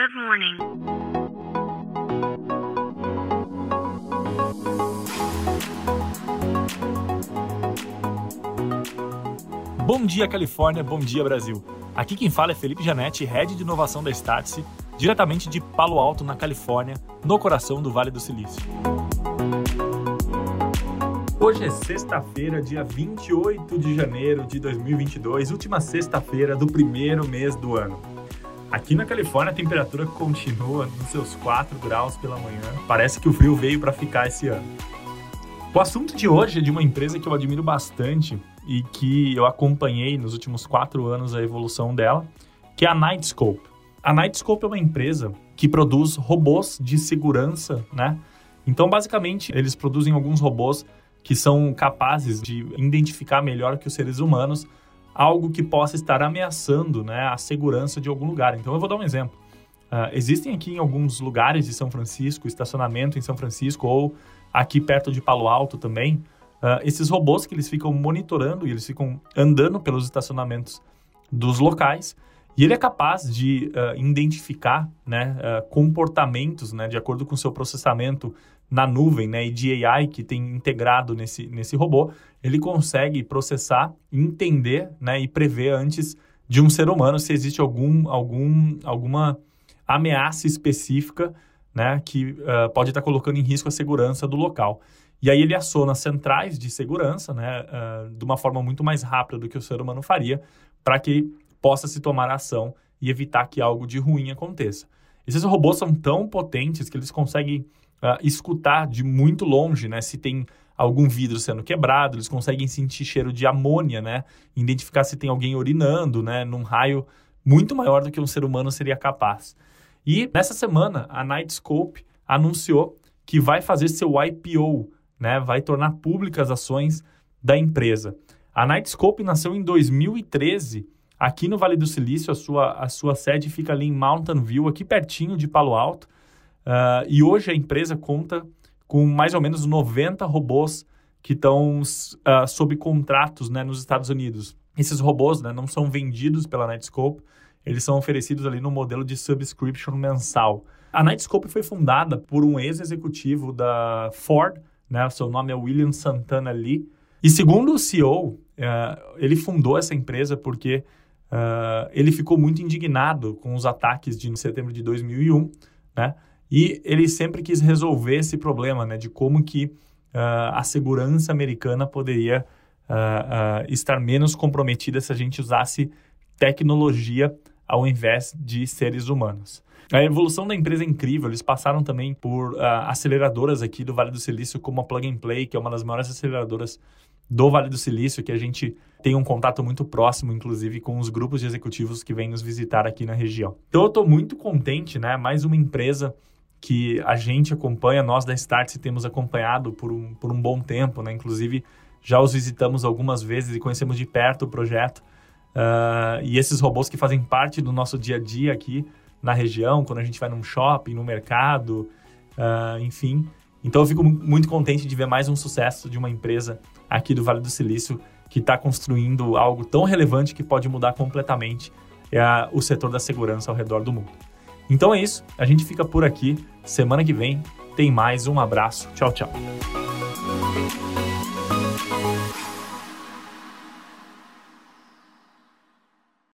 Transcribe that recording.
Good morning. Bom dia, Califórnia. Bom dia, Brasil. Aqui quem fala é Felipe Janetti, Head de Inovação da Startse, diretamente de Palo Alto, na Califórnia, no coração do Vale do Silício. Hoje é sexta-feira, dia 28 de janeiro de 2022, última sexta-feira do primeiro mês do ano. Aqui na Califórnia a temperatura continua nos seus 4 graus pela manhã. Parece que o frio veio para ficar esse ano. O assunto de hoje é de uma empresa que eu admiro bastante e que eu acompanhei nos últimos quatro anos a evolução dela, que é a Nightscope. A Nightscope é uma empresa que produz robôs de segurança, né? Então, basicamente, eles produzem alguns robôs que são capazes de identificar melhor que os seres humanos algo que possa estar ameaçando né, a segurança de algum lugar. Então, eu vou dar um exemplo. Uh, existem aqui em alguns lugares de São Francisco, estacionamento em São Francisco ou aqui perto de Palo Alto também, uh, esses robôs que eles ficam monitorando e eles ficam andando pelos estacionamentos dos locais e ele é capaz de uh, identificar né, comportamentos né, de acordo com o seu processamento na nuvem né, e de AI que tem integrado nesse, nesse robô, ele consegue processar, entender né, e prever antes de um ser humano se existe algum, algum, alguma ameaça específica né, que uh, pode estar colocando em risco a segurança do local. E aí ele aciona centrais de segurança né, uh, de uma forma muito mais rápida do que o ser humano faria para que possa se tomar ação e evitar que algo de ruim aconteça. Esses robôs são tão potentes que eles conseguem uh, escutar de muito longe, né? Se tem algum vidro sendo quebrado, eles conseguem sentir cheiro de amônia, né? Identificar se tem alguém urinando, né? Num raio muito maior do que um ser humano seria capaz. E nessa semana, a Nightscope anunciou que vai fazer seu IPO, né? Vai tornar públicas ações da empresa. A Nightscope nasceu em 2013 aqui no Vale do Silício. A sua, a sua sede fica ali em Mountain View, aqui pertinho de Palo Alto. Uh, e hoje a empresa conta com mais ou menos 90 robôs que estão uh, sob contratos né, nos Estados Unidos. Esses robôs né, não são vendidos pela Nightscope, eles são oferecidos ali no modelo de subscription mensal. A Nightscope foi fundada por um ex-executivo da Ford, né, seu nome é William Santana Lee, e segundo o CEO, uh, ele fundou essa empresa porque uh, ele ficou muito indignado com os ataques de setembro de 2001, né? E ele sempre quis resolver esse problema, né, de como que uh, a segurança americana poderia uh, uh, estar menos comprometida se a gente usasse tecnologia ao invés de seres humanos. A evolução da empresa é incrível. Eles passaram também por aceleradoras aqui do Vale do Silício, como a Plug and Play, que é uma das maiores aceleradoras do Vale do Silício, que a gente tem um contato muito próximo, inclusive, com os grupos de executivos que vêm nos visitar aqui na região. Então, eu estou muito contente, né? Mais uma empresa que a gente acompanha, nós da Start temos acompanhado por um, por um bom tempo, né? Inclusive, já os visitamos algumas vezes e conhecemos de perto o projeto. Uh, e esses robôs que fazem parte do nosso dia a dia aqui na região, quando a gente vai num shopping, no mercado, uh, enfim. Então, eu fico muito contente de ver mais um sucesso de uma empresa aqui do Vale do Silício que está construindo algo tão relevante que pode mudar completamente uh, o setor da segurança ao redor do mundo. Então é isso, a gente fica por aqui. Semana que vem tem mais. Um abraço. Tchau, tchau.